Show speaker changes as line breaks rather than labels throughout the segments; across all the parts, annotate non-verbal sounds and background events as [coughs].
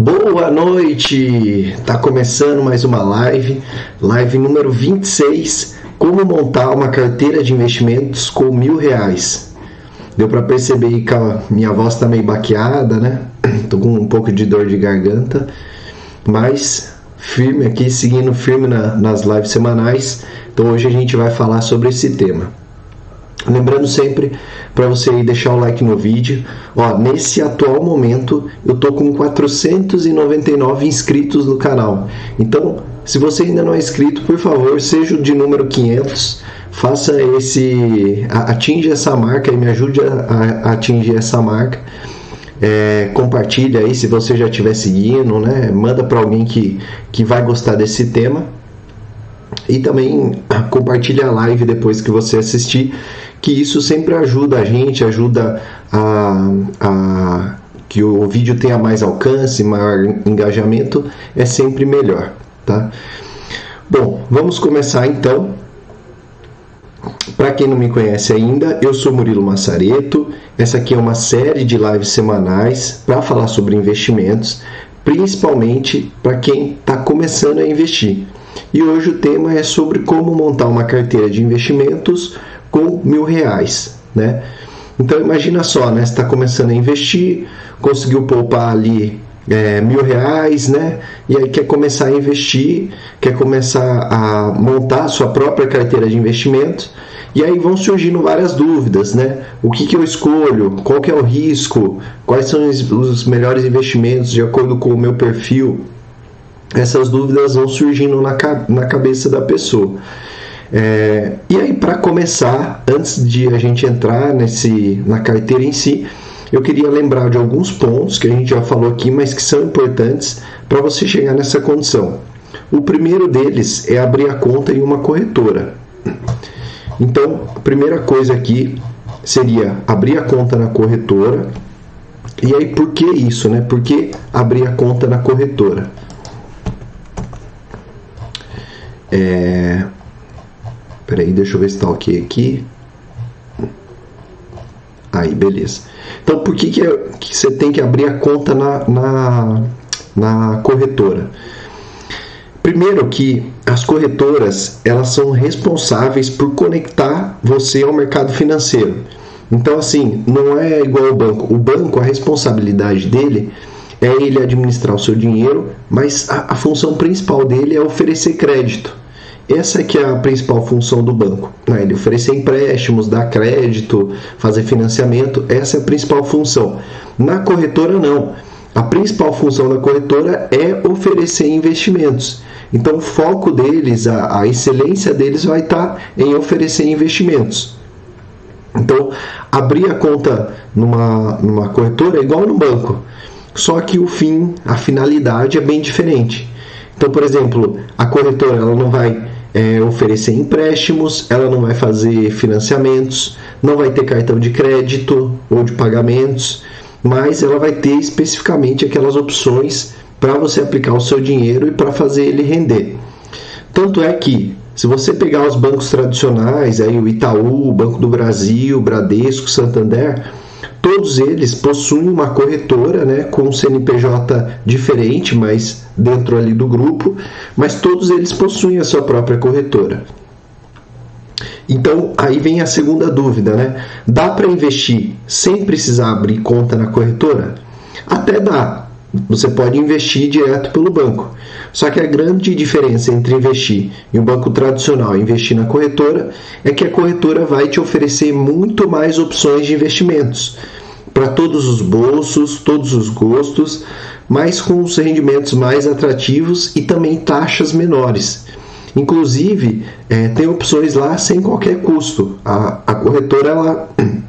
Boa noite! Tá começando mais uma live, live número 26, como montar uma carteira de investimentos com mil reais. Deu para perceber que a minha voz tá meio baqueada, né? [clears throat] Tô com um pouco de dor de garganta, mas firme aqui, seguindo firme na, nas lives semanais. Então hoje a gente vai falar sobre esse tema. Lembrando sempre para você deixar o like no vídeo. Ó, nesse atual momento eu tô com 499 inscritos no canal. Então, se você ainda não é inscrito, por favor, seja de número 500, faça esse atinja essa marca e me ajude a, a atingir essa marca. É, compartilha aí se você já estiver seguindo, né? Manda para alguém que, que vai gostar desse tema. E também compartilha a live depois que você assistir que isso sempre ajuda a gente, ajuda a, a que o vídeo tenha mais alcance, maior engajamento, é sempre melhor, tá? Bom, vamos começar então. Para quem não me conhece ainda, eu sou Murilo Massareto. Essa aqui é uma série de lives semanais para falar sobre investimentos, principalmente para quem está começando a investir. E hoje o tema é sobre como montar uma carteira de investimentos com mil reais, né? Então imagina só, né? Está começando a investir, conseguiu poupar ali é, mil reais, né? E aí quer começar a investir, quer começar a montar a sua própria carteira de investimentos. E aí vão surgindo várias dúvidas, né? O que, que eu escolho? Qual que é o risco? Quais são os melhores investimentos de acordo com o meu perfil? Essas dúvidas vão surgindo na, na cabeça da pessoa. É, e aí, para começar, antes de a gente entrar nesse, na carteira em si, eu queria lembrar de alguns pontos que a gente já falou aqui, mas que são importantes para você chegar nessa condição. O primeiro deles é abrir a conta em uma corretora. Então, a primeira coisa aqui seria abrir a conta na corretora. E aí, por que isso, né? Por que abrir a conta na corretora? É, Peraí, deixa eu ver se está ok aqui. Aí, beleza. Então, por que, que, é, que você tem que abrir a conta na, na, na corretora? Primeiro que as corretoras elas são responsáveis por conectar você ao mercado financeiro. Então, assim, não é igual ao banco. O banco, a responsabilidade dele é ele administrar o seu dinheiro, mas a, a função principal dele é oferecer crédito. Essa é que é a principal função do banco. Né? Ele oferecer empréstimos, dar crédito, fazer financiamento, essa é a principal função. Na corretora, não. A principal função da corretora é oferecer investimentos. Então, o foco deles, a, a excelência deles vai estar em oferecer investimentos. Então, abrir a conta numa, numa corretora é igual no banco, só que o fim, a finalidade é bem diferente. Então, por exemplo, a corretora ela não vai é, oferecer empréstimos, ela não vai fazer financiamentos, não vai ter cartão de crédito ou de pagamentos, mas ela vai ter especificamente aquelas opções para você aplicar o seu dinheiro e para fazer ele render. Tanto é que, se você pegar os bancos tradicionais, aí o Itaú, o Banco do Brasil, Bradesco, Santander, Todos eles possuem uma corretora, né, com um CNPJ diferente, mas dentro ali do grupo, mas todos eles possuem a sua própria corretora. Então, aí vem a segunda dúvida, né? Dá para investir sem precisar abrir conta na corretora? Até dá. Você pode investir direto pelo banco. Só que a grande diferença entre investir em um banco tradicional e investir na corretora é que a corretora vai te oferecer muito mais opções de investimentos para todos os bolsos, todos os gostos, mas com os rendimentos mais atrativos e também taxas menores. Inclusive, é, tem opções lá sem qualquer custo. A, a corretora ela [clears throat]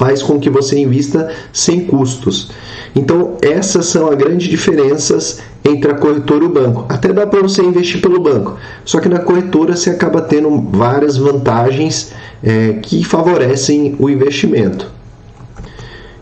faz com que você invista sem custos. Então, essas são as grandes diferenças entre a corretora e o banco. Até dá para você investir pelo banco, só que na corretora você acaba tendo várias vantagens é, que favorecem o investimento.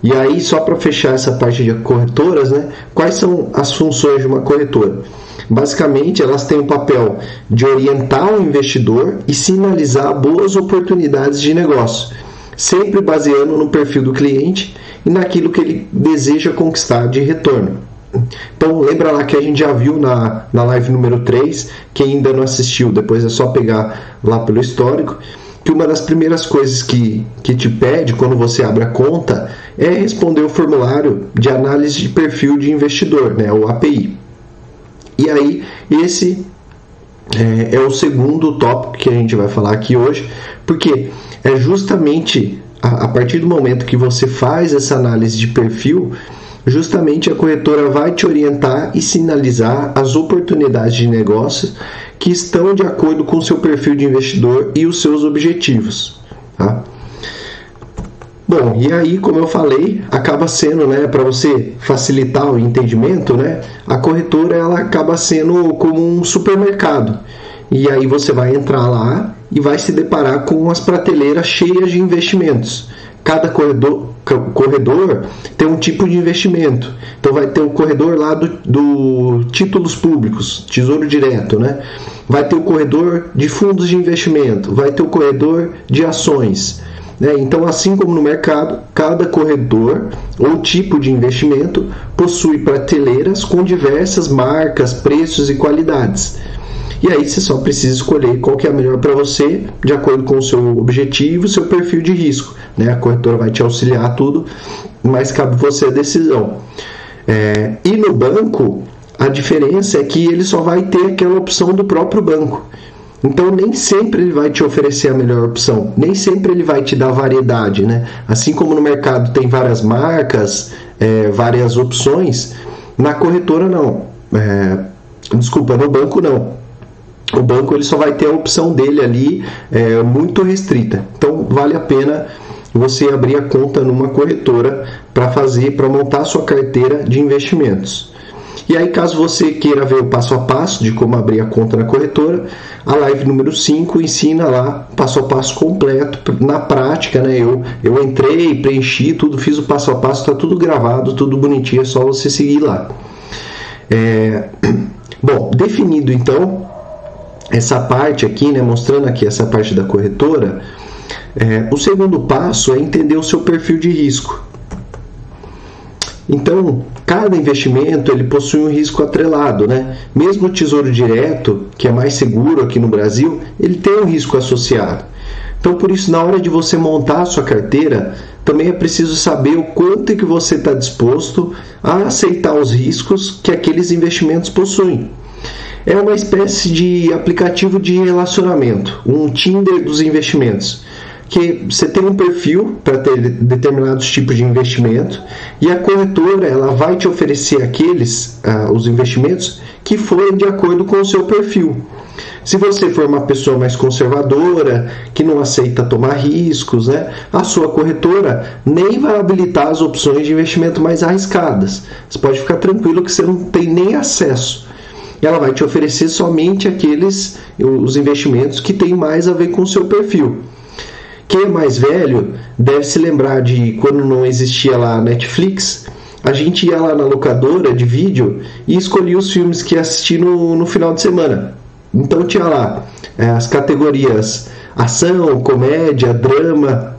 E aí, só para fechar essa parte de corretoras, né, quais são as funções de uma corretora? Basicamente, elas têm o papel de orientar o investidor e sinalizar boas oportunidades de negócio, sempre baseando no perfil do cliente e naquilo que ele deseja conquistar de retorno. Então lembra lá que a gente já viu na, na live número 3, quem ainda não assistiu, depois é só pegar lá pelo histórico, que uma das primeiras coisas que, que te pede quando você abre a conta é responder o formulário de análise de perfil de investidor, né, o API. E aí, esse é, é o segundo tópico que a gente vai falar aqui hoje, porque é justamente a, a partir do momento que você faz essa análise de perfil justamente a corretora vai te orientar e sinalizar as oportunidades de negócios que estão de acordo com o seu perfil de investidor e os seus objetivos. Tá? Bom, e aí, como eu falei, acaba sendo, né, para você facilitar o entendimento, né, a corretora ela acaba sendo como um supermercado. E aí você vai entrar lá e vai se deparar com as prateleiras cheias de investimentos. Cada corredor, corredor tem um tipo de investimento. Então vai ter o corredor lá do, do títulos públicos, tesouro direto, né? Vai ter o corredor de fundos de investimento, vai ter o corredor de ações. Né? Então, assim como no mercado, cada corredor ou tipo de investimento possui prateleiras com diversas marcas, preços e qualidades. E aí você só precisa escolher qual que é a melhor para você, de acordo com o seu objetivo, seu perfil de risco. Né? A corretora vai te auxiliar tudo, mas cabe você a decisão. É, e no banco, a diferença é que ele só vai ter aquela opção do próprio banco. Então nem sempre ele vai te oferecer a melhor opção, nem sempre ele vai te dar variedade, né? Assim como no mercado tem várias marcas, é, várias opções, na corretora não. É, desculpa, no banco não o banco ele só vai ter a opção dele ali é, muito restrita. Então vale a pena você abrir a conta numa corretora para fazer, para montar sua carteira de investimentos. E aí, caso você queira ver o passo a passo de como abrir a conta na corretora, a live número 5 ensina lá passo a passo completo, na prática, né? Eu, eu entrei, preenchi tudo, fiz o passo a passo, está tudo gravado, tudo bonitinho, é só você seguir lá. É... [clears throat] Bom, definido então essa parte aqui, né, mostrando aqui essa parte da corretora, é, o segundo passo é entender o seu perfil de risco. Então, cada investimento ele possui um risco atrelado, né? Mesmo o Tesouro Direto, que é mais seguro aqui no Brasil, ele tem um risco associado. Então, por isso, na hora de você montar a sua carteira, também é preciso saber o quanto é que você está disposto a aceitar os riscos que aqueles investimentos possuem é uma espécie de aplicativo de relacionamento, um Tinder dos investimentos. Que você tem um perfil para ter determinados tipos de investimento e a corretora ela vai te oferecer aqueles uh, os investimentos que forem de acordo com o seu perfil. Se você for uma pessoa mais conservadora, que não aceita tomar riscos, né, a sua corretora nem vai habilitar as opções de investimento mais arriscadas. Você pode ficar tranquilo que você não tem nem acesso ela vai te oferecer somente aqueles os investimentos que têm mais a ver com o seu perfil. Quem é mais velho deve se lembrar de quando não existia lá a Netflix, a gente ia lá na locadora de vídeo e escolhia os filmes que ia assistir no, no final de semana. Então tinha lá é, as categorias ação, comédia, drama.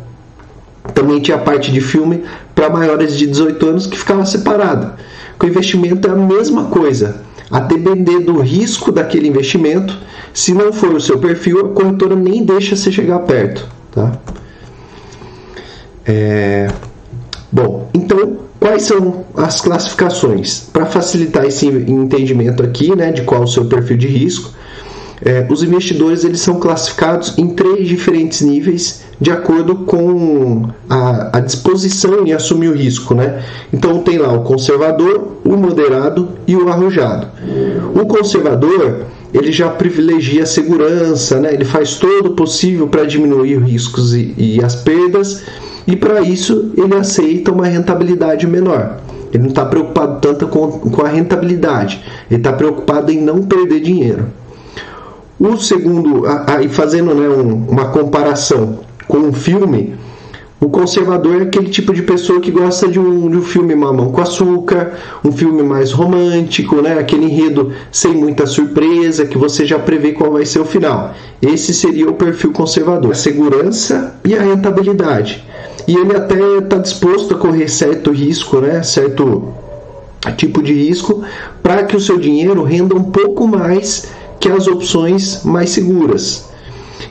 Também tinha a parte de filme para maiores de 18 anos que ficava separada. Com investimento é a mesma coisa a depender do risco daquele investimento. Se não for o seu perfil, a corretora nem deixa você chegar perto. Tá? É... Bom, então quais são as classificações? Para facilitar esse entendimento aqui né, de qual é o seu perfil de risco, é, os investidores eles são classificados em três diferentes níveis de acordo com a, a, disposição em assumir o risco, né? Então tem lá o conservador, o moderado e o arrojado. O conservador ele já privilegia a segurança, né? Ele faz todo o possível para diminuir os riscos e, e as perdas e para isso ele aceita uma rentabilidade menor. Ele não está preocupado tanto com, com a rentabilidade, ele está preocupado em não perder dinheiro. O segundo, aí fazendo né, um, uma comparação com um filme, o conservador é aquele tipo de pessoa que gosta de um, de um filme mamão com açúcar, um filme mais romântico, né? aquele enredo sem muita surpresa, que você já prevê qual vai ser o final. Esse seria o perfil conservador. A segurança e a rentabilidade. E ele até está disposto a correr certo risco, né? certo tipo de risco para que o seu dinheiro renda um pouco mais que as opções mais seguras.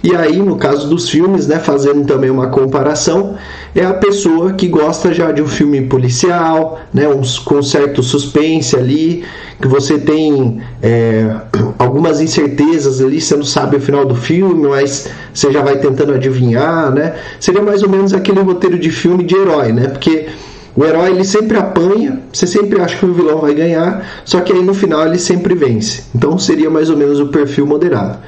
E aí, no caso dos filmes, né, fazendo também uma comparação, é a pessoa que gosta já de um filme policial, né, um, com certo suspense ali, que você tem é, [clears throat] algumas incertezas ali, você não sabe o final do filme, mas você já vai tentando adivinhar, né? Seria mais ou menos aquele roteiro de filme de herói, né? Porque o herói ele sempre apanha, você sempre acha que o vilão vai ganhar, só que aí no final ele sempre vence. Então seria mais ou menos o perfil moderado.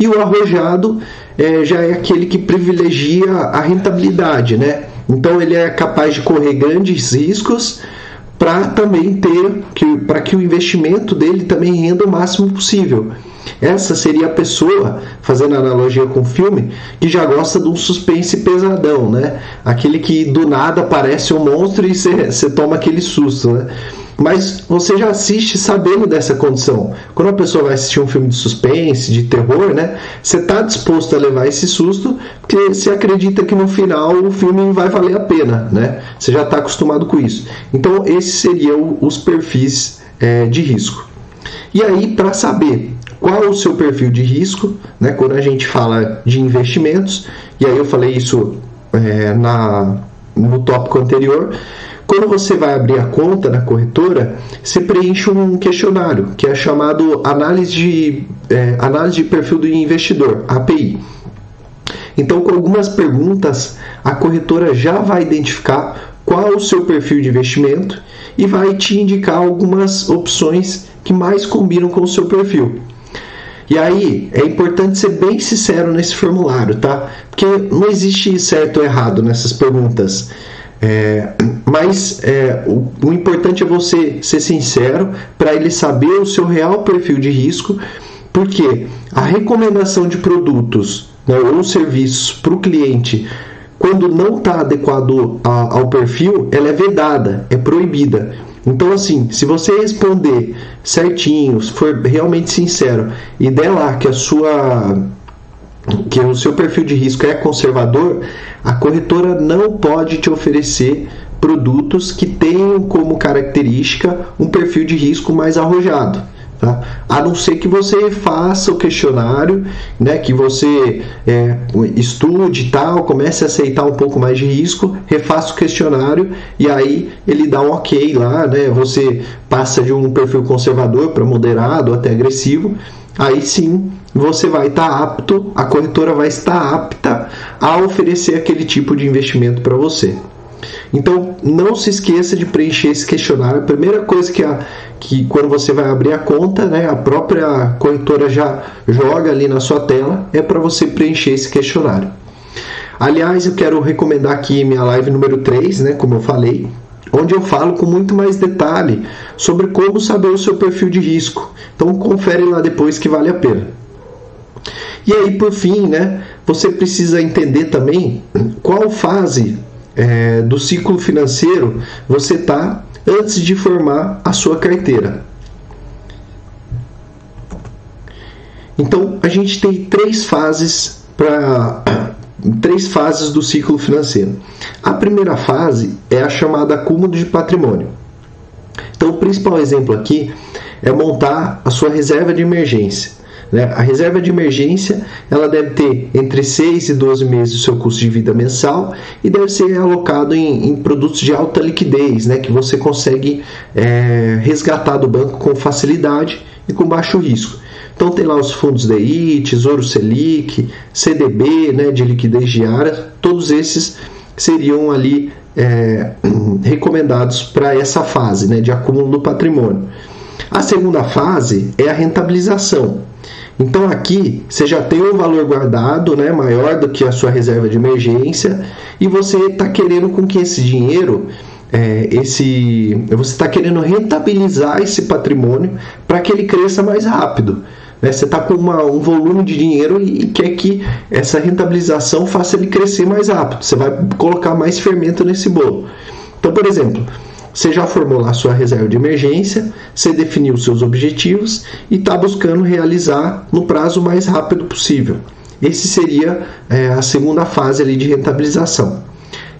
E o arrojado é, já é aquele que privilegia a rentabilidade, né? Então ele é capaz de correr grandes riscos para também ter que para que o investimento dele também renda o máximo possível. Essa seria a pessoa, fazendo analogia com o filme, que já gosta de um suspense pesadão, né? Aquele que do nada aparece um monstro e você toma aquele susto, né? Mas você já assiste sabendo dessa condição. Quando a pessoa vai assistir um filme de suspense, de terror, né? Você está disposto a levar esse susto, porque você acredita que no final o filme vai valer a pena, né? Você já está acostumado com isso. Então, esses seriam os perfis é, de risco. E aí, para saber qual o seu perfil de risco, né? Quando a gente fala de investimentos, e aí eu falei isso é, na, no tópico anterior, quando você vai abrir a conta na corretora, você preenche um questionário que é chamado análise de, é, análise de perfil do investidor, API. Então, com algumas perguntas, a corretora já vai identificar qual o seu perfil de investimento e vai te indicar algumas opções que mais combinam com o seu perfil. E aí, é importante ser bem sincero nesse formulário, tá? Porque não existe certo ou errado nessas perguntas. É, mas é, o, o, importante é você ser sincero para ele saber o seu real perfil de risco, porque a recomendação de produtos né, ou serviços para o cliente, quando não está adequado a, ao perfil, ela é vedada, é proibida. Então, assim, se você responder certinho, se for realmente sincero e der lá que a sua que o seu perfil de risco é conservador, a corretora não pode te oferecer produtos que tenham como característica um perfil de risco mais arrojado. Tá? A não ser que você faça o questionário, né, que você é, estude tal, comece a aceitar um pouco mais de risco, refaça o questionário e aí ele dá um ok lá, né, você passa de um perfil conservador para moderado até agressivo, aí sim você vai estar tá apto, a corretora vai estar apta a oferecer aquele tipo de investimento para você. Então, não se esqueça de preencher esse questionário. A primeira coisa que, a, que quando você vai abrir a conta, né, a própria corretora já joga ali na sua tela, é para você preencher esse questionário. Aliás, eu quero recomendar aqui minha live número 3, né, como eu falei, onde eu falo com muito mais detalhe sobre como saber o seu perfil de risco. Então, confere lá depois que vale a pena. E aí, por fim, né, você precisa entender também qual fase é, do ciclo financeiro você está antes de formar a sua carteira. Então, a gente tem três fases para [coughs] três fases do ciclo financeiro. A primeira fase é a chamada acúmulo de patrimônio. Então, o principal exemplo aqui é montar a sua reserva de emergência. Né? A reserva de emergência ela deve ter entre 6 e 12 meses do seu custo de vida mensal e deve ser alocado em, em produtos de alta liquidez, né? que você consegue é, resgatar do banco com facilidade e com baixo risco. Então tem lá os fundos DI, Tesouro Selic, CDB, né, de liquidez diária, todos esses seriam ali é, [clears throat] recomendados para essa fase né, de acúmulo do patrimônio. A segunda fase é a rentabilização. Então aqui você já tem um valor guardado, né, maior do que a sua reserva de emergência, e você está querendo com que esse dinheiro, é, esse, você está querendo rentabilizar esse patrimônio para que ele cresça mais rápido. Né? Você está com uma, um volume de dinheiro e, e quer que essa rentabilização faça ele crescer mais rápido. Você vai colocar mais fermento nesse bolo. Então, por exemplo, você já formou lá sua reserva de emergência, você definiu seus objetivos e está buscando realizar no prazo mais rápido possível. Esse seria é, a segunda fase ali de rentabilização.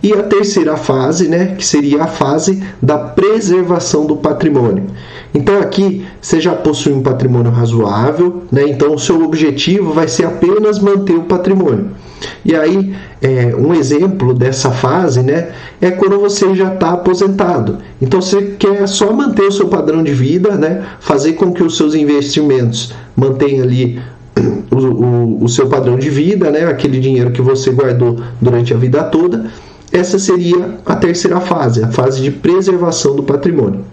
E a terceira fase, né, que seria a fase da preservação do patrimônio. Então aqui você já possui um patrimônio razoável, né? Então o seu objetivo vai ser apenas manter o patrimônio. E aí, é, um exemplo dessa fase, né, é quando você já está aposentado. Então você quer só manter o seu padrão de vida, né, fazer com que os seus investimentos mantenham ali [clears throat] o, o, o seu padrão de vida, né, aquele dinheiro que você guardou durante a vida toda. Essa seria a terceira fase, a fase de preservação do patrimônio.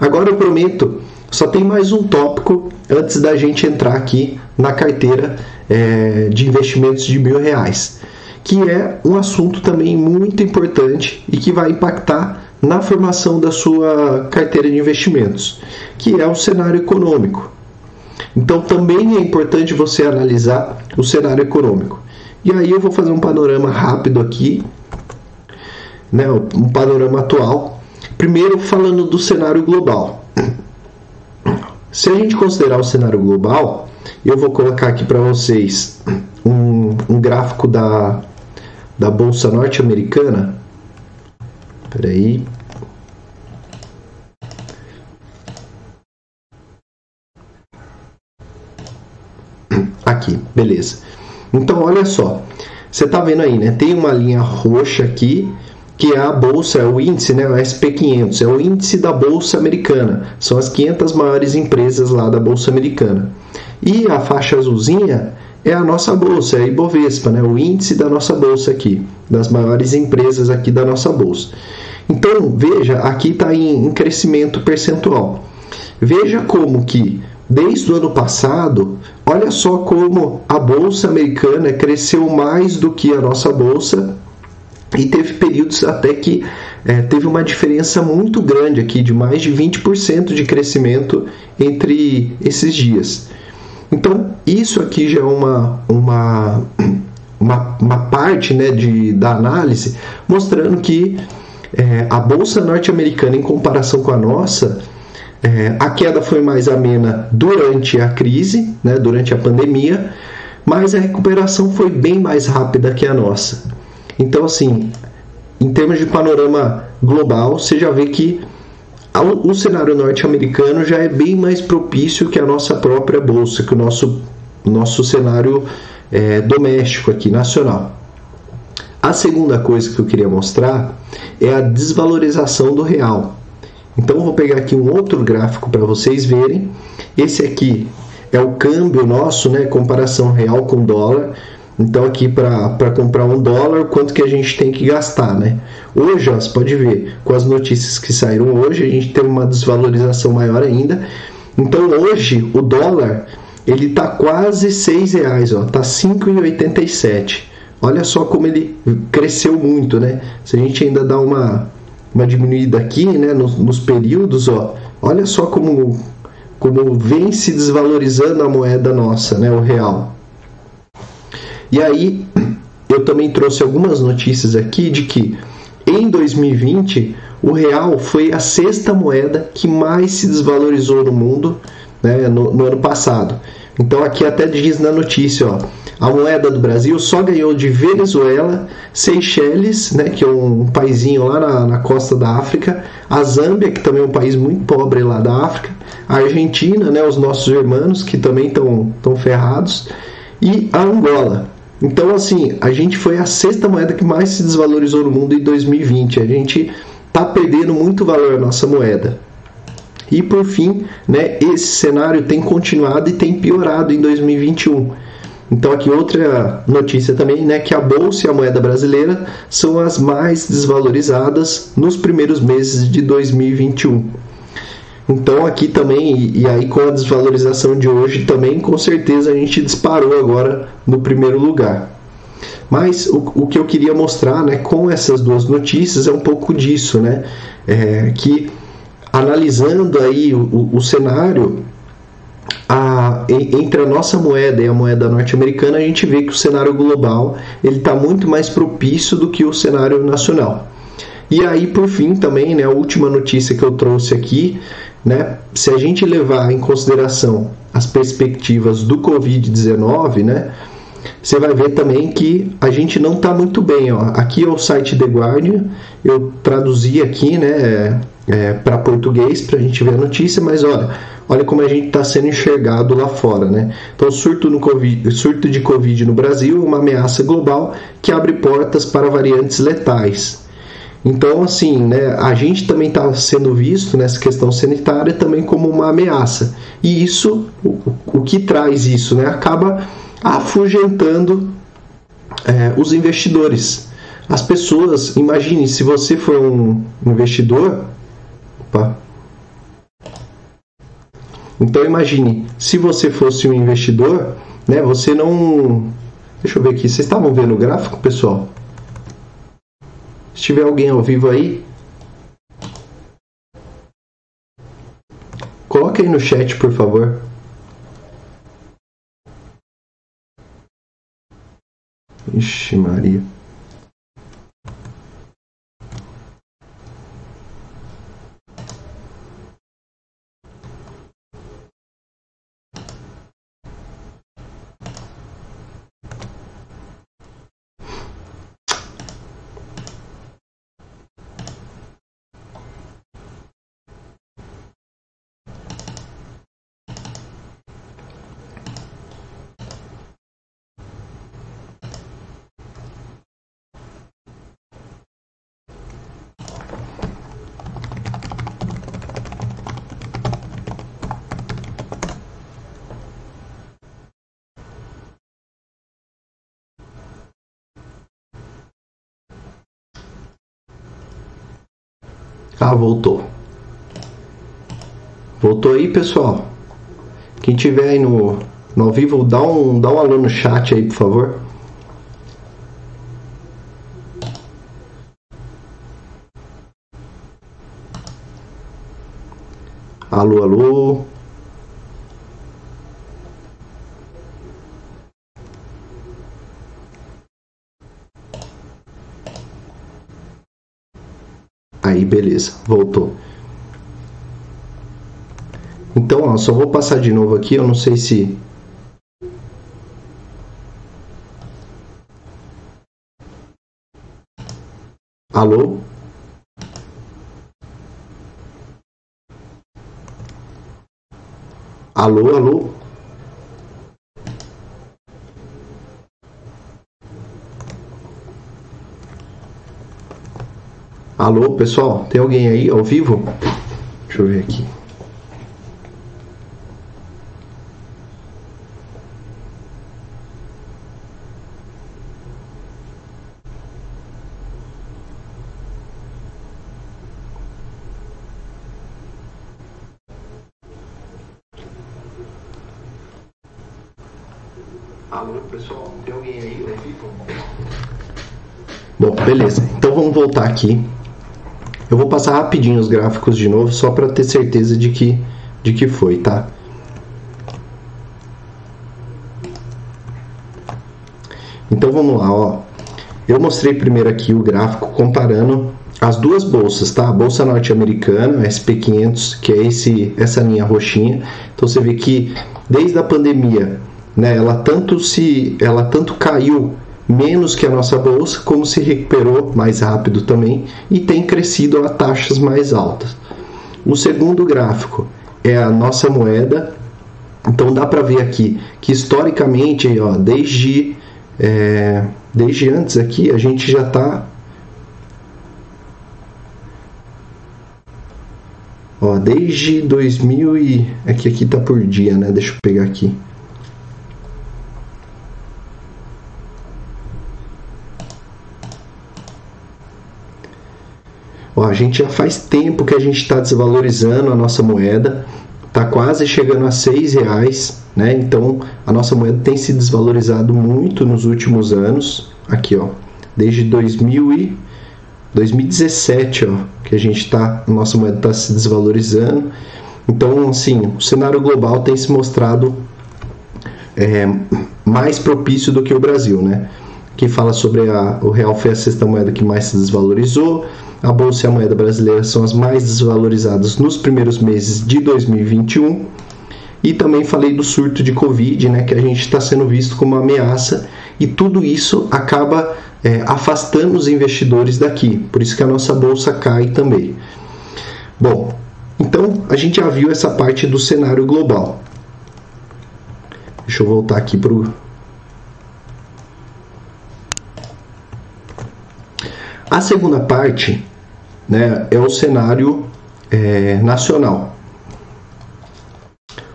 Agora eu prometo, só tem mais um tópico antes da gente entrar aqui na carteira é, de investimentos de mil reais, que é um assunto também muito importante e que vai impactar na formação da sua carteira de investimentos, que é o cenário econômico. Então também é importante você analisar o cenário econômico. E aí eu vou fazer um panorama rápido aqui, né, um panorama atual. Primeiro falando do cenário global. Se a gente considerar o cenário global, eu vou colocar aqui para vocês um, um, gráfico da, da Bolsa Norte-Americana. Espera aí. Aqui, beleza. Então, olha só. Você está vendo aí, né? Tem uma linha roxa aqui, que é a bolsa, é o índice, né? O SP500, é o índice da bolsa americana. São as 500 maiores empresas lá da bolsa americana. E a faixa azulzinha é a nossa bolsa, é a Ibovespa, né? O índice da nossa bolsa aqui, das maiores empresas aqui da nossa bolsa. Então, veja, aqui está em, em crescimento percentual. Veja como que Desde o ano passado, olha só como a bolsa americana cresceu mais do que a nossa bolsa e teve períodos até que é, teve uma diferença muito grande aqui, de mais de 20% de crescimento entre esses dias. Então, isso aqui já é uma, uma, uma, uma parte né, de, da análise mostrando que é, a bolsa norte-americana, em comparação com a nossa, é, a queda foi mais amena durante a crise, né, durante a pandemia, mas a recuperação foi bem mais rápida que a nossa. Então, assim, em termos de panorama global, você já vê que o cenário norte-americano já é bem mais propício que a nossa própria bolsa, que o nosso, nosso cenário é, doméstico aqui, nacional. A segunda coisa que eu queria mostrar é a desvalorização do real. Então, vou pegar aqui um outro gráfico para vocês verem. Esse aqui é o câmbio nosso, né? Comparação real com dólar. Então, aqui para comprar um dólar, quanto que a gente tem que gastar, né? Hoje, ó, você pode ver, com as notícias que saíram hoje, a gente tem uma desvalorização maior ainda. Então, hoje, o dólar, ele tá quase seis reais, ó, tá 5,87. Olha só como ele cresceu muito, né? Se a gente ainda dá uma uma diminuída aqui, né, nos, nos períodos, ó, olha só como, como vem se desvalorizando a moeda nossa, né, o real. E aí, eu também trouxe algumas notícias aqui de que em 2020 o real foi a sexta moeda que mais se desvalorizou no mundo né, no, no ano passado. Então aqui até diz na notícia, ó, a moeda do Brasil só ganhou de Venezuela, Seychelles, né, que é um paizinho lá na, na costa da África, a Zâmbia, que também é um país muito pobre lá da África, a Argentina, né, os nossos irmãos, que também estão tão ferrados, e a Angola. Então, assim, a gente foi a sexta moeda que mais se desvalorizou no mundo em 2020. A gente está perdendo muito valor a nossa moeda. E por fim, né, esse cenário tem continuado e tem piorado em 2021. Então aqui outra notícia também, né, que a bolsa e a moeda brasileira são as mais desvalorizadas nos primeiros meses de 2021. Então aqui também, e, e aí com a desvalorização de hoje também, com certeza a gente disparou agora no primeiro lugar. Mas o, o que eu queria mostrar né, com essas duas notícias é um pouco disso, né? É, que analisando aí o, o, o cenário, a, entre a nossa moeda e a moeda norte-americana, a gente vê que o cenário global ele está muito mais propício do que o cenário nacional. E aí, por fim, também, né, a última notícia que eu trouxe aqui, né, se a gente levar em consideração as perspectivas do Covid-19, né, você vai ver também que a gente não está muito bem. Ó. Aqui é o site The Guardian, eu traduzi aqui né, é, para português para a gente ver a notícia, mas olha, olha como a gente está sendo enxergado lá fora. Né? Então, surto, no COVID, surto de Covid no Brasil é uma ameaça global que abre portas para variantes letais. Então, assim, né, a gente também está sendo visto nessa questão sanitária também como uma ameaça. E isso, o, o que traz isso, né, acaba afugentando é, os investidores. As pessoas, imagine se você for um investidor. Opa. Então imagine, se você fosse um investidor, né, você não. Deixa eu ver aqui, vocês estavam vendo o gráfico, pessoal? Se tiver alguém ao vivo aí, coloque aí no chat, por favor. Ixi, Maria. Ah, voltou. Voltou aí, pessoal? Quem tiver aí no, no ao vivo, dá um, dá um alô no chat aí, por favor. Alô, alô. Aí, beleza, voltou. Então, ó, só vou passar de novo aqui, eu não sei se Alô? Alô, alô? Alô, pessoal? Tem alguém aí ao vivo? Deixa eu ver aqui. Alô, pessoal? Tem alguém aí ao vivo? Bom, beleza. Então vamos voltar aqui eu vou passar rapidinho os gráficos de novo, só para ter certeza de que, de que foi, tá? Então vamos lá, ó. Eu mostrei primeiro aqui o gráfico comparando as duas bolsas, tá? A bolsa norte-americana, SP500, que é esse essa linha roxinha. Então você vê que desde a pandemia, né, ela tanto se ela tanto caiu menos que a nossa bolsa, como se recuperou mais rápido também e tem crescido a taxas mais altas. O segundo gráfico é a nossa moeda. Então dá para ver aqui que historicamente, ó, desde é, desde antes aqui a gente já está Ó, desde 2000 e é que aqui tá por dia, né? Deixa eu pegar aqui. A gente já faz tempo que a gente está desvalorizando a nossa moeda, está quase chegando a seis reais, né? Então a nossa moeda tem se desvalorizado muito nos últimos anos. Aqui, ó, desde 2000 e 2017, ó, que a gente está, a nossa moeda está se desvalorizando. Então, assim, o cenário global tem se mostrado é, mais propício do que o Brasil, né? Quem fala sobre a, o real foi a sexta moeda que mais se desvalorizou a bolsa e a moeda brasileira são as mais desvalorizadas nos primeiros meses de 2021. E também falei do surto de Covid, né, que a gente está sendo visto como uma ameaça e tudo isso acaba é, afastando os investidores daqui. Por isso que a nossa bolsa cai também. Bom, então a gente já viu essa parte do cenário global. Deixa eu voltar aqui para o. A segunda parte né, é o cenário é, nacional.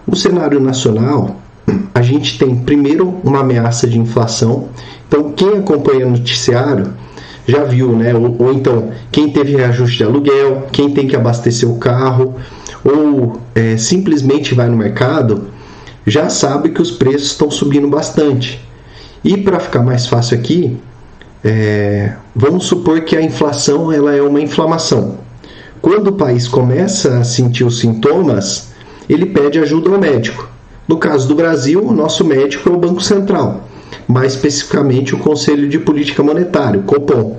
O cenário nacional, a gente tem primeiro uma ameaça de inflação. Então, quem acompanha o noticiário já viu, né? Ou, ou então, quem teve reajuste de aluguel, quem tem que abastecer o carro, ou é, simplesmente vai no mercado, já sabe que os preços estão subindo bastante. E para ficar mais fácil aqui, é, vamos supor que a inflação ela é uma inflamação. Quando o país começa a sentir os sintomas, ele pede ajuda ao médico. No caso do Brasil, o nosso médico é o Banco Central, mais especificamente o Conselho de Política Monetária, o Copom.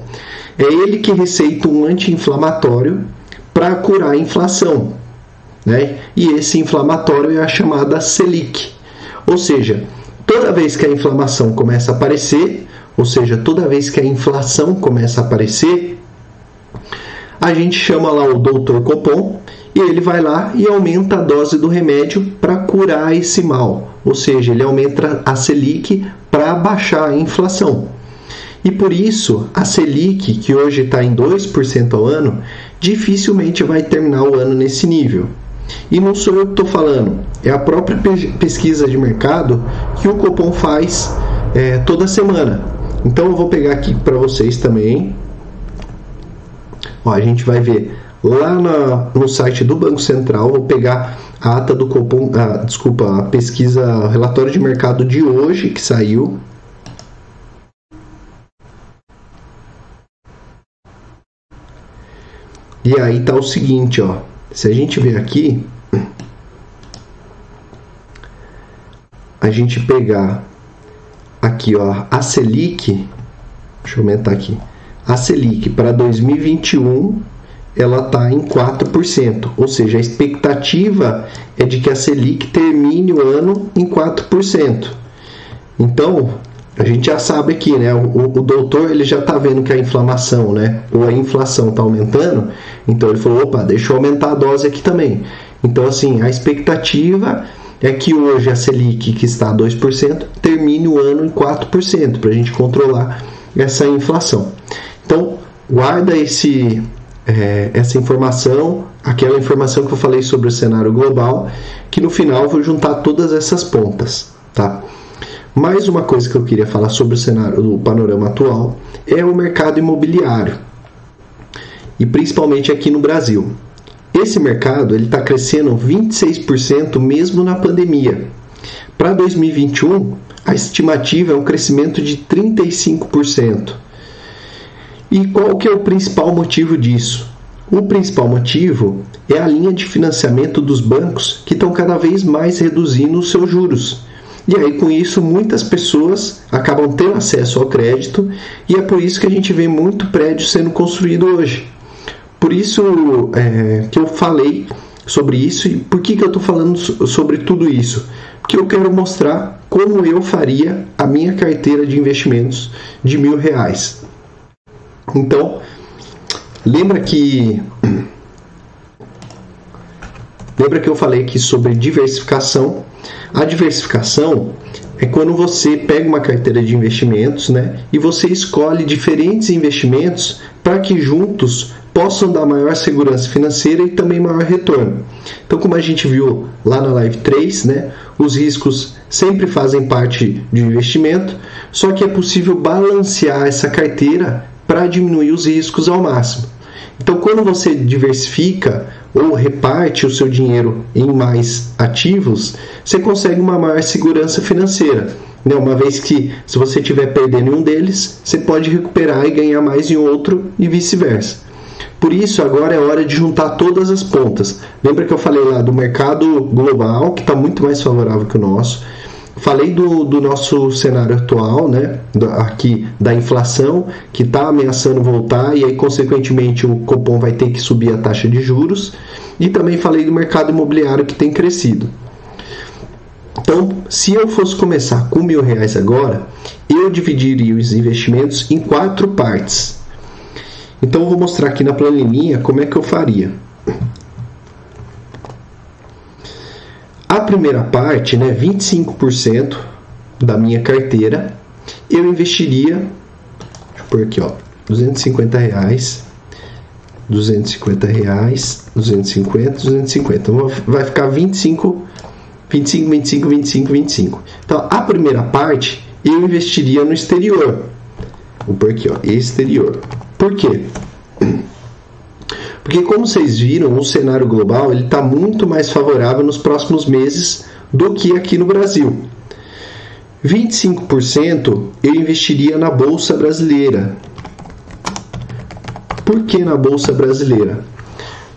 É ele que receita um anti-inflamatório para curar a inflação. Né? E esse inflamatório é a chamada Selic. Ou seja, toda vez que a inflamação começa a aparecer, ou seja, toda vez que a inflação começa a aparecer, a gente chama lá o doutor Copom e ele vai lá e aumenta a dose do remédio para curar esse mal. Ou seja, ele aumenta a Selic para baixar a inflação. E por isso, a Selic, que hoje está em 2% ao ano, dificilmente vai terminar o ano nesse nível. E não sou eu que estou falando, é a própria pesquisa de mercado que o Copom faz é, toda semana. Então eu vou pegar aqui para vocês também. Ó, a gente vai ver lá na, no site do Banco Central, vou pegar a ata do Copom, ah, desculpa, a pesquisa, relatório de mercado de hoje que saiu. E aí tá o seguinte, ó. Se a gente ver aqui, a gente pegar aqui, ó, a Selic, deixa eu aumentar aqui. A Selic para 2021 ela está em 4%, ou seja, a expectativa é de que a Selic termine o ano em 4%. Então, a gente já sabe aqui, né? O, o doutor ele já está vendo que a inflamação, né? Ou a inflação está aumentando, então ele falou: opa, deixa eu aumentar a dose aqui também. Então, assim, a expectativa é que hoje a Selic, que está a 2%, termine o ano em 4%, para a gente controlar essa inflação. Então, guarda esse, é, essa informação, aquela informação que eu falei sobre o cenário global, que no final eu vou juntar todas essas pontas, tá? Mais uma coisa que eu queria falar sobre o cenário, do panorama atual, é o mercado imobiliário. E principalmente aqui no Brasil. Esse mercado está crescendo 26% mesmo na pandemia. Para 2021, a estimativa é um crescimento de 35%. E qual que é o principal motivo disso? O principal motivo é a linha de financiamento dos bancos que estão cada vez mais reduzindo os seus juros. E aí, com isso, muitas pessoas acabam tendo acesso ao crédito e é por isso que a gente vê muito prédio sendo construído hoje. Por isso é, que eu falei sobre isso e por que, que eu estou falando sobre tudo isso? Porque eu quero mostrar como eu faria a minha carteira de investimentos de mil reais. Então, lembra que [clears throat] lembra que eu falei aqui sobre diversificação a diversificação é quando você pega uma carteira de investimentos né, e você escolhe diferentes investimentos para que juntos possam dar maior segurança financeira e também maior retorno. Então, como a gente viu lá na live 3, né, os riscos sempre fazem parte de um investimento, só que é possível balancear essa carteira para diminuir os riscos ao máximo. Então, quando você diversifica ou reparte o seu dinheiro em mais ativos, você consegue uma maior segurança financeira. Né? Uma vez que, se você estiver perdendo em um deles, você pode recuperar e ganhar mais em outro e vice-versa. Por isso, agora é hora de juntar todas as pontas. Lembra que eu falei lá do mercado global, que está muito mais favorável que o nosso Falei do, do nosso cenário atual, né? Aqui da inflação, que está ameaçando voltar, e aí, consequentemente, o Copom vai ter que subir a taxa de juros. E também falei do mercado imobiliário que tem crescido. Então, se eu fosse começar com mil reais agora, eu dividiria os investimentos em quatro partes. Então, eu vou mostrar aqui na planilhinha como é que eu faria. A primeira parte, né, 25% da minha carteira, eu investiria, deixa eu pôr aqui, ó, 250 reais, 250 reais, 250, 250. Então, vai ficar 25 25, 25, 25, 25. Então, a primeira parte eu investiria no exterior. Vou pôr aqui, ó, exterior. Por quê? Porque como vocês viram, o cenário global ele está muito mais favorável nos próximos meses do que aqui no Brasil. 25% eu investiria na bolsa brasileira. Por que na bolsa brasileira?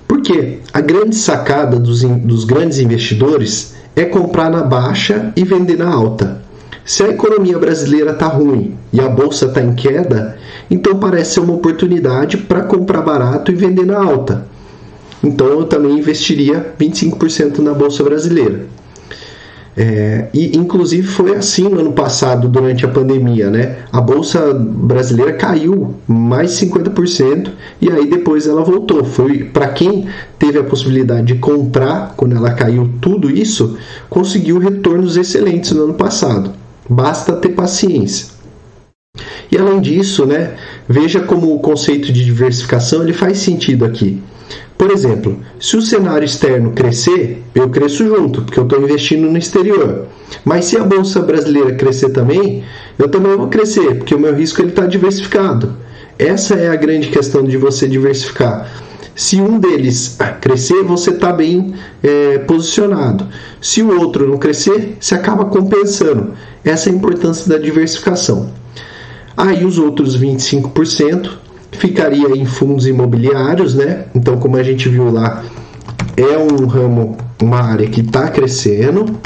Porque a grande sacada dos, dos grandes investidores é comprar na baixa e vender na alta. Se a economia brasileira está ruim e a bolsa está em queda, então parece ser uma oportunidade para comprar barato e vender na alta. Então eu também investiria 25% na bolsa brasileira. É, e inclusive foi assim no ano passado, durante a pandemia, né? A bolsa brasileira caiu mais 50% e aí depois ela voltou. Foi para quem teve a possibilidade de comprar quando ela caiu tudo isso, conseguiu retornos excelentes no ano passado. Basta ter paciência. E além disso, né, veja como o conceito de diversificação ele faz sentido aqui. Por exemplo, se o cenário externo crescer, eu cresço junto, porque eu estou investindo no exterior. Mas se a bolsa brasileira crescer também, eu também vou crescer, porque o meu risco está diversificado. Essa é a grande questão de você diversificar. Se um deles crescer, você está bem é, posicionado. Se o outro não crescer, você acaba compensando. Essa é a importância da diversificação. Aí os outros 25% ficaria em fundos imobiliários, né? Então, como a gente viu lá, é um ramo, uma área que está crescendo.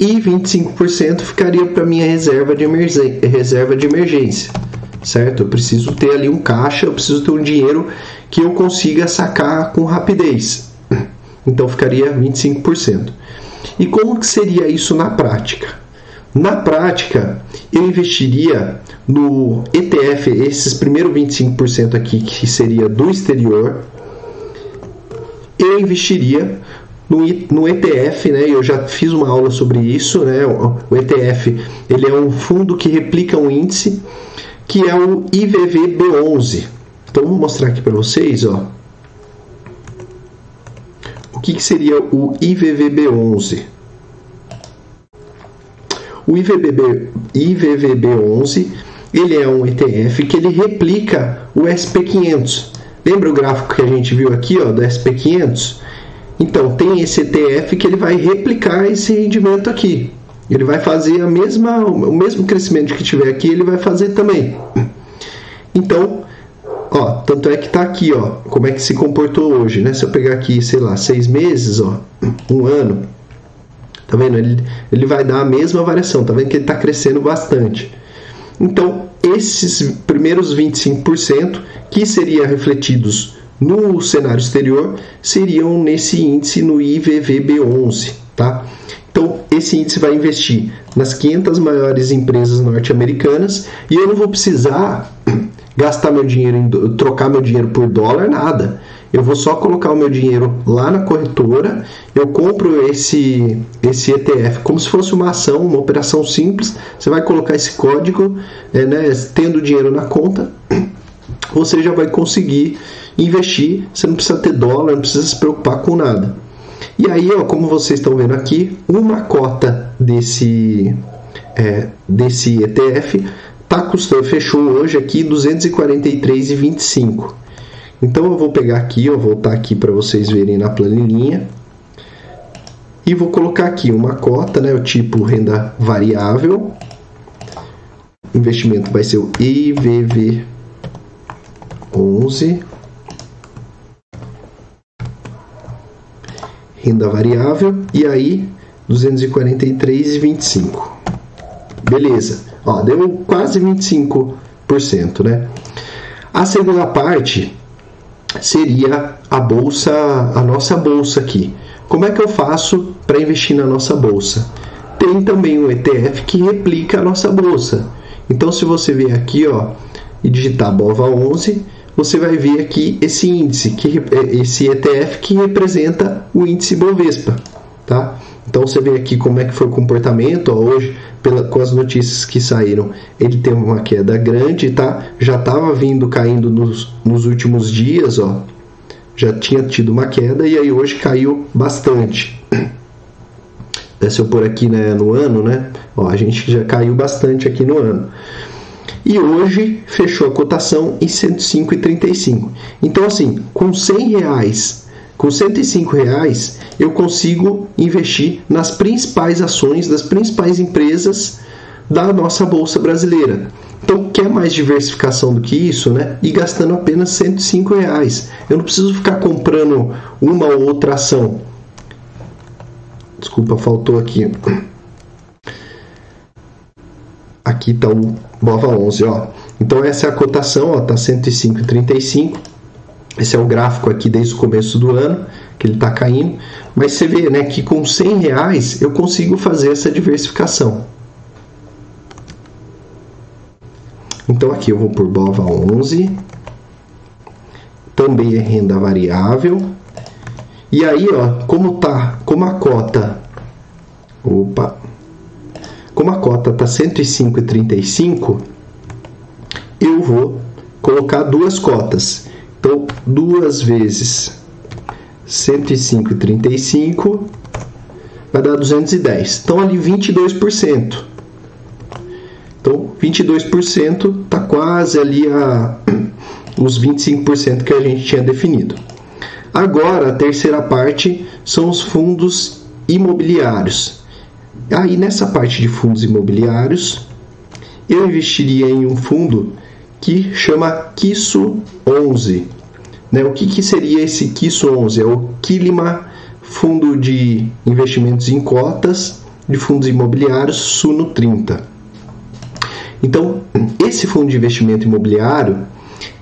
E 25% ficaria para minha reserva de, reserva de emergência, certo? Eu preciso ter ali um caixa, eu preciso ter um dinheiro que eu consiga sacar com rapidez. [laughs] Então ficaria 25%. E como que seria isso na prática? Na prática, eu investiria no ETF, esses primeiros 25% aqui, que seria do exterior, eu investiria no, no ETF, né? Eu já fiz uma aula sobre isso, né? O, o ETF, ele é um fundo que replica um índice que é o IVVB11. Então vou mostrar aqui para vocês, ó. O que, que seria o IVVB11? O IVVB, IVVB11 ele é um ETF que ele replica o SP500. Lembra o gráfico que a gente viu aqui, ó, do SP500? Então, tem esse ETF que ele vai replicar esse rendimento aqui. Ele vai fazer a mesma, o mesmo crescimento que tiver aqui, ele vai fazer também. Então, ó, tanto é que tá aqui, ó, como é que se comportou hoje, né? Se eu pegar aqui, sei lá, seis meses, ó, um ano, Tá vendo? Ele, ele vai dar a mesma variação. Tá vendo que ele está crescendo bastante. Então, esses primeiros 25% que seriam refletidos no cenário exterior seriam nesse índice no IVVB11, tá? Então, esse índice vai investir nas 500 maiores empresas norte-americanas e eu não vou precisar [clears throat] gastar meu dinheiro, em, trocar meu dinheiro por dólar, nada eu vou só colocar o meu dinheiro lá na corretora, eu compro esse, esse ETF como se fosse uma ação, uma operação simples. Você vai colocar esse código, é, né, tendo dinheiro na conta, [clears throat] você já vai conseguir investir. Você não precisa ter dólar, não precisa se preocupar com nada. E aí, ó, como vocês estão vendo aqui, uma cota desse, é, desse ETF tá custando, fechou hoje aqui 243,25. Então eu vou pegar aqui, eu vou voltar aqui para vocês verem na planilhinha e vou colocar aqui uma cota, né, o tipo renda variável. O investimento vai ser o IVV11 Renda variável e aí 243,25. Beleza. Ó, deu quase 25%, né? A segunda parte seria a bolsa, a nossa bolsa aqui. Como é que eu faço para investir na nossa bolsa. Tem também um ETF que replica a nossa bolsa. Então, se você vier aqui ó, e digitar BOVA11, você vai ver aqui esse índice, que, esse ETF que representa o índice Bovespa. Tá? Então você vê aqui como é que foi o comportamento ó, hoje, pela, com as notícias que saíram. Ele teve uma queda grande, tá? Já estava vindo caindo nos, nos últimos dias, ó. Já tinha tido uma queda e aí hoje caiu bastante. Se eu por aqui né, no ano, né? Ó, a gente já caiu bastante aqui no ano. E hoje fechou a cotação em 105,35. Então, assim, com 100 reais, com 105 reais, eu consigo investir nas principais ações das principais empresas da nossa bolsa brasileira. Então, quer mais diversificação do que isso, né? E gastando apenas 105 reais. Eu não preciso ficar comprando uma ou outra ação. Desculpa, faltou aqui. Aqui está o BOVA 11, ó. Então essa é a cotação, ó, tá 105,35. Esse é o gráfico aqui desde o começo do ano, que ele está caindo. Mas você vê, né, que com 100 reais eu consigo fazer essa diversificação. Então aqui eu vou por BOVA 11. Também é renda variável. E aí, ó, como tá, como a cota, opa, como a cota tá 105,35, eu vou colocar duas cotas. Então, duas vezes 105,35 vai dar 210. Então, ali 22%. Então, 22% está quase ali a [clears throat] os 25% que a gente tinha definido. Agora, a terceira parte são os fundos imobiliários. Aí, nessa parte de fundos imobiliários, eu investiria em um fundo que chama Kiso 11. Né? O que, que seria esse Kiso 11? É o Kilima Fundo de Investimentos em Cotas de Fundos Imobiliários Suno 30. Então, esse fundo de investimento imobiliário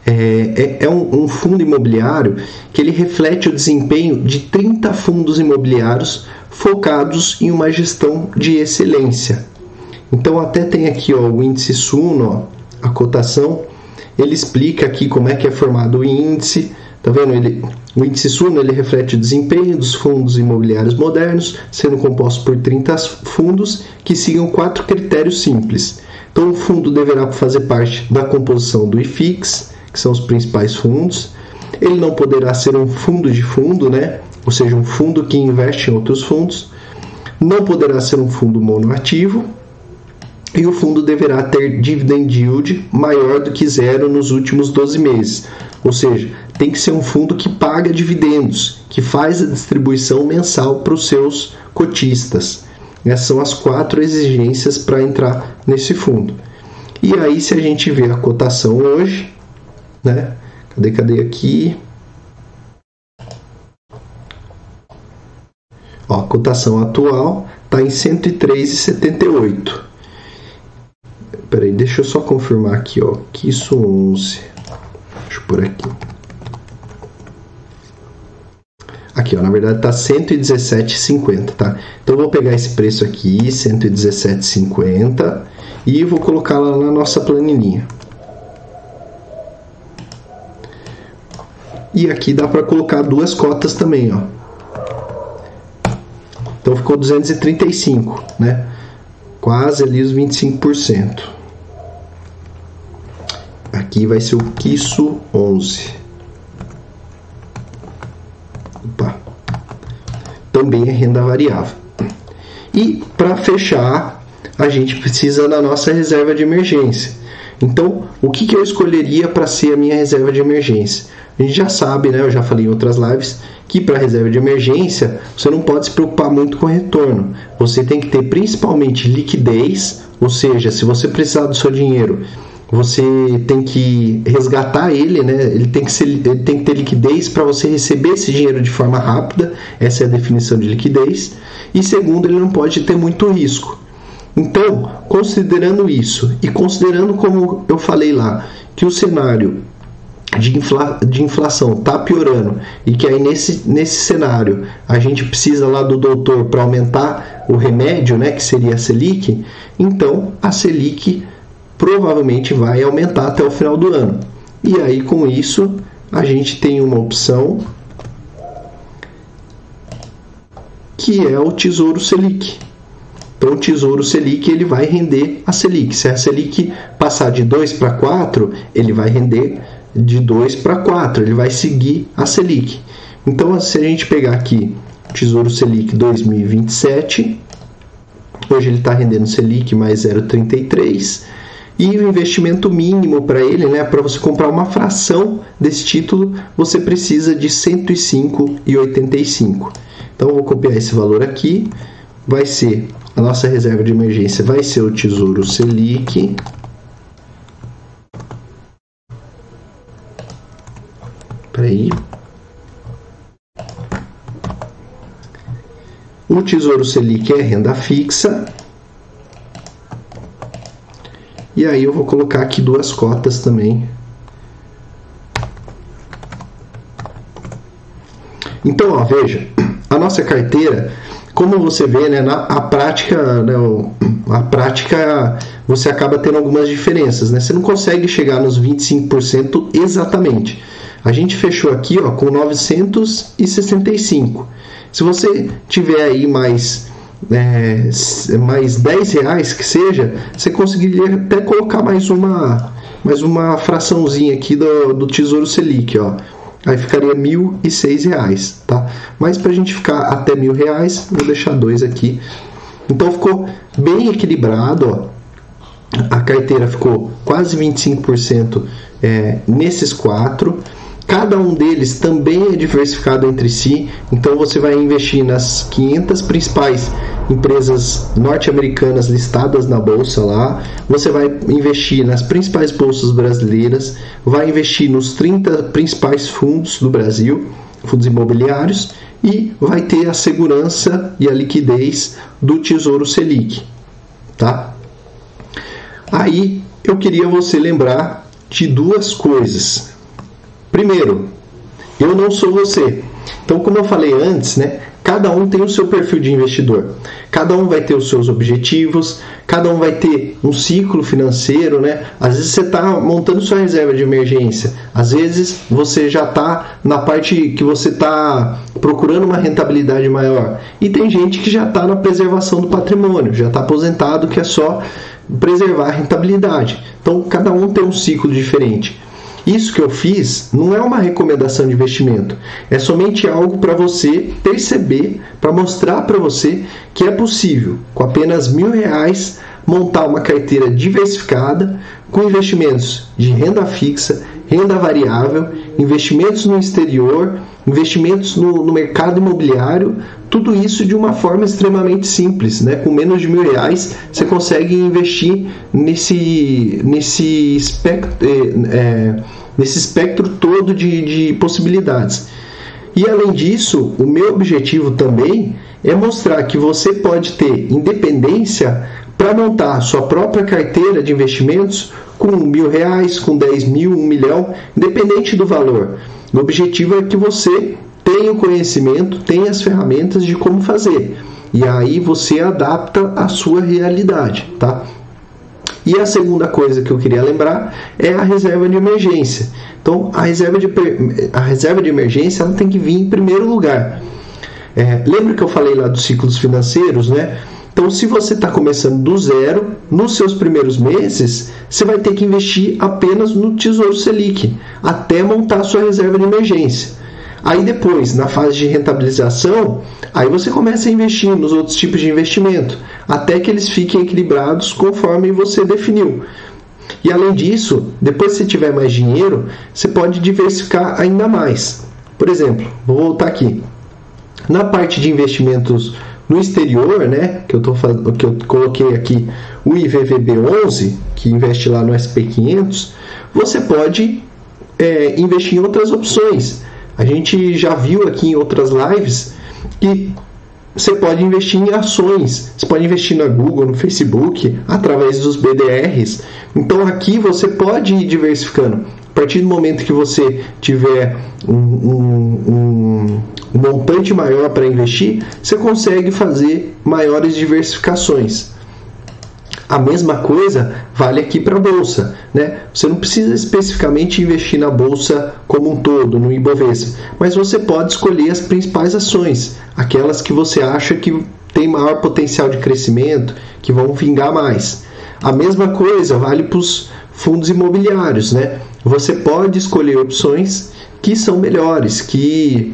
é, é, é um, um, fundo imobiliário que ele reflete o desempenho de 30 fundos imobiliários focados em uma gestão de excelência. Então até tem aqui ó, o índice Suno, ó, a cotação, ele explica aqui como é que é formado o índice, tá vendo? Ele, o índice Suno ele reflete o desempenho dos fundos imobiliários modernos, sendo composto por 30 fundos que sigam quatro critérios simples. Então o fundo deverá fazer parte da composição do IFIX, que são os principais fundos. Ele não poderá ser um fundo de fundo, né? ou seja, um fundo que investe em outros fundos. Não poderá ser um fundo monoativo. E o fundo deverá ter dividend yield maior do que zero nos últimos 12 meses. Ou seja, tem que ser um fundo que paga dividendos, que faz a distribuição mensal para os seus cotistas. Essas são as quatro exigências para entrar nesse fundo. E aí, se a gente vê a cotação hoje, né? Cadê, cadê aqui? Ó, a cotação atual está em 103,78. Peraí, deixa eu só confirmar aqui, ó, que isso 11. Deixa eu por aqui. Aqui, ó, na verdade tá 117,50, tá? Então vou pegar esse preço aqui, 117,50, e vou colocar lá na nossa planilhinha. E aqui dá para colocar duas cotas também, ó. Então ficou 235, né? Quase ali os 25%. Aqui vai ser o Kiso 11. Também é renda variável. E para fechar, a gente precisa da nossa reserva de emergência. Então, o que, que eu escolheria para ser a minha reserva de emergência? A gente já sabe, né? Eu já falei em outras lives que para reserva de emergência você não pode se preocupar muito com retorno. Você tem que ter principalmente liquidez, ou seja, se você precisar do seu dinheiro, você tem que resgatar ele, né? Ele tem que, ser, ele tem que ter liquidez para você receber esse dinheiro de forma rápida. Essa é a definição de liquidez. E segundo, ele não pode ter muito risco. Então, considerando isso e considerando como eu falei lá, que o cenário de, infla, de inflação está piorando e que aí nesse, nesse cenário a gente precisa lá do doutor para aumentar o remédio, né, que seria a Selic, então a Selic provavelmente vai aumentar até o final do ano. E aí com isso a gente tem uma opção que é o Tesouro Selic. Então o Tesouro Selic ele vai render a Selic. Se a Selic passar de 2 para 4, ele vai render de 2 para 4, ele vai seguir a Selic. Então, se a gente pegar aqui Tesouro Selic 2027, hoje ele está rendendo Selic mais 0,33 e o investimento mínimo para ele, né, para você comprar uma fração desse título, você precisa de 105,85. Então, vou copiar esse valor aqui, vai ser a nossa reserva de emergência, vai ser o Tesouro Selic Peraí. O Tesouro Selic é renda fixa. E aí eu vou colocar aqui duas cotas também. Então, ó, veja, a nossa carteira, como você vê, né, na a prática, né, a prática você acaba tendo algumas diferenças, né? Você não consegue chegar nos 25% exatamente. A gente fechou aqui ó, com 965. Se você tiver aí mais, é, mais 10 reais que seja, você conseguiria até colocar mais uma, mais uma fraçãozinha aqui do, do Tesouro Selic. Ó. Aí ficaria 1.006 reais, tá? Mas para a gente ficar até R$ reais, vou deixar dois aqui. Então ficou bem equilibrado, ó. A carteira ficou quase 25% é, nesses quatro. Cada um deles também é diversificado entre si, então você vai investir nas 500 principais empresas norte-americanas listadas na bolsa lá, você vai investir nas principais bolsas brasileiras, vai investir nos 30 principais fundos do Brasil, fundos imobiliários, e vai ter a segurança e a liquidez do Tesouro Selic, tá? Aí eu queria você lembrar de duas coisas. Primeiro, eu não sou você. Então, como eu falei antes, né, cada um tem o seu perfil de investidor. Cada um vai ter os seus objetivos, cada um vai ter um ciclo financeiro, né? Às vezes você está montando sua reserva de emergência, às vezes você já está na parte que você está procurando uma rentabilidade maior. E tem gente que já está na preservação do patrimônio, já está aposentado, que é só preservar a rentabilidade. Então, cada um tem um ciclo diferente. Isso que eu fiz não é uma recomendação de investimento, é somente algo para você perceber, para mostrar para você que é possível, com apenas mil reais, montar uma carteira diversificada com investimentos de renda fixa, renda variável, investimentos no exterior, investimentos no, no, mercado imobiliário, tudo isso de uma forma extremamente simples, né? Com menos de mil reais você consegue investir nesse, nesse espectro, é, é, nesse espectro todo de, de possibilidades. E além disso, o meu objetivo também é mostrar que você pode ter independência para montar sua própria carteira de investimentos com mil reais, com dez mil, um milhão, independente do valor. O objetivo é que você tenha o conhecimento, tenha as ferramentas de como fazer. E aí você adapta a sua realidade, tá? E a segunda coisa que eu queria lembrar é a reserva de emergência. Então, a reserva de, a reserva de emergência ela tem que vir em primeiro lugar. É, lembra que eu falei lá dos ciclos financeiros, né? Então, se você está começando do zero, nos seus primeiros meses, você vai ter que investir apenas no Tesouro Selic, até montar sua reserva de emergência. Aí depois, na fase de rentabilização, aí você começa a investir nos outros tipos de investimento, até que eles fiquem equilibrados conforme você definiu. E além disso, depois que você tiver mais dinheiro, você pode diversificar ainda mais. Por exemplo, vou voltar aqui. Na parte de investimentos no exterior, né, que eu, tô, que eu coloquei aqui o IVVB11, que investe lá no SP500, você pode é, investir em outras opções. A gente já viu aqui em outras lives que você pode investir em ações, você pode investir na Google, no Facebook, através dos BDRs. Então aqui você pode ir diversificando. Partir do momento que você tiver um, um, um, um montante maior para investir, você consegue fazer maiores diversificações. A mesma coisa vale aqui para a bolsa, né? Você não precisa especificamente investir na bolsa como um todo, no Ibovespa, mas você pode escolher as principais ações, aquelas que você acha que tem maior potencial de crescimento, que vão vingar mais. A mesma coisa vale para os fundos imobiliários, né? Você pode escolher opções que são melhores, que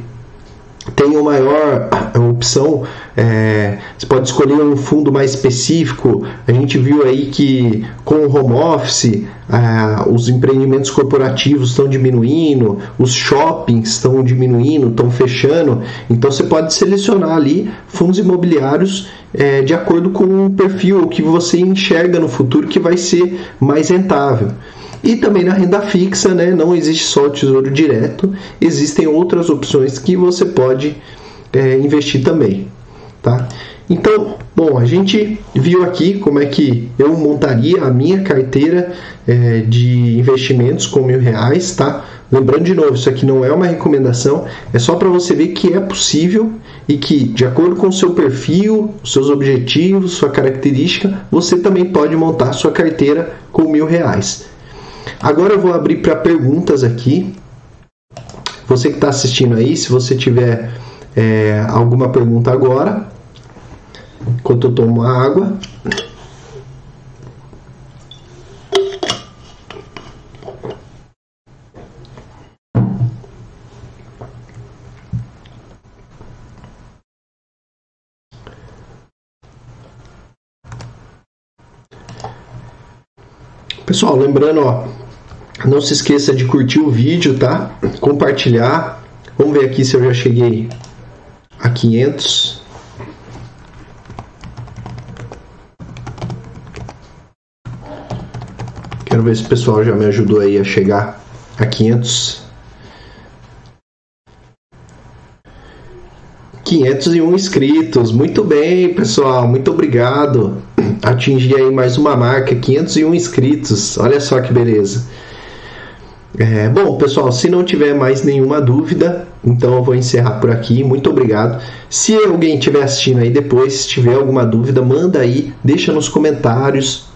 tenham maior opção é, você pode escolher um fundo mais específico. A gente viu aí que com o home office ah, os empreendimentos corporativos estão diminuindo, os shoppings estão diminuindo, estão fechando. Então você pode selecionar ali fundos imobiliários é, de acordo com o perfil que você enxerga no futuro que vai ser mais rentável. E também na renda fixa, né, não existe só o tesouro direto, existem outras opções que você pode é, investir também tá? Então, bom, a gente viu aqui como é que eu montaria a minha carteira é, de investimentos com mil reais, tá? Lembrando de novo, isso aqui não é uma recomendação, é só para você ver que é possível e que, de acordo com o seu perfil, seus objetivos, sua característica, você também pode montar sua carteira com mil reais. Agora eu vou abrir para perguntas aqui. Você que está assistindo aí, se você tiver é, alguma pergunta agora, enquanto eu tomo água. Pessoal, lembrando, ó, não se esqueça de curtir o vídeo, tá? Compartilhar. Vamos ver aqui se eu já cheguei a 500. Quero ver se o pessoal já me ajudou aí a chegar a 500. 501 inscritos. Muito bem, pessoal. Muito obrigado. Atingi aí mais uma marca, 501 inscritos. Olha só que beleza. É, bom, pessoal, se não tiver mais nenhuma dúvida, então eu vou encerrar por aqui. Muito obrigado. Se alguém estiver assistindo aí depois, se tiver alguma dúvida, manda aí, deixa nos comentários.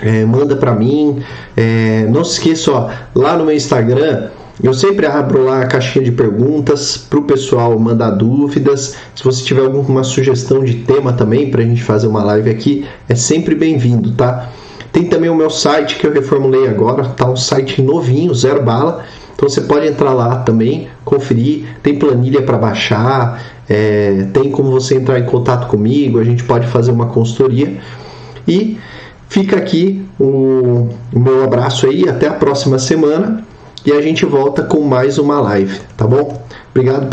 É, manda para mim. É, não se esqueça, ó, lá no meu Instagram, eu sempre abro lá a caixinha de perguntas para o pessoal mandar dúvidas. Se você tiver alguma sugestão de tema também para a gente fazer uma live aqui, é sempre bem-vindo, tá? Tem também o meu site que eu reformulei agora, tá um site novinho, zero bala. Então você pode entrar lá também, conferir. Tem planilha para baixar, é, tem como você entrar em contato comigo, a gente pode fazer uma consultoria. E fica aqui o, o meu abraço aí, até a próxima semana e a gente volta com mais uma live, tá bom? Obrigado.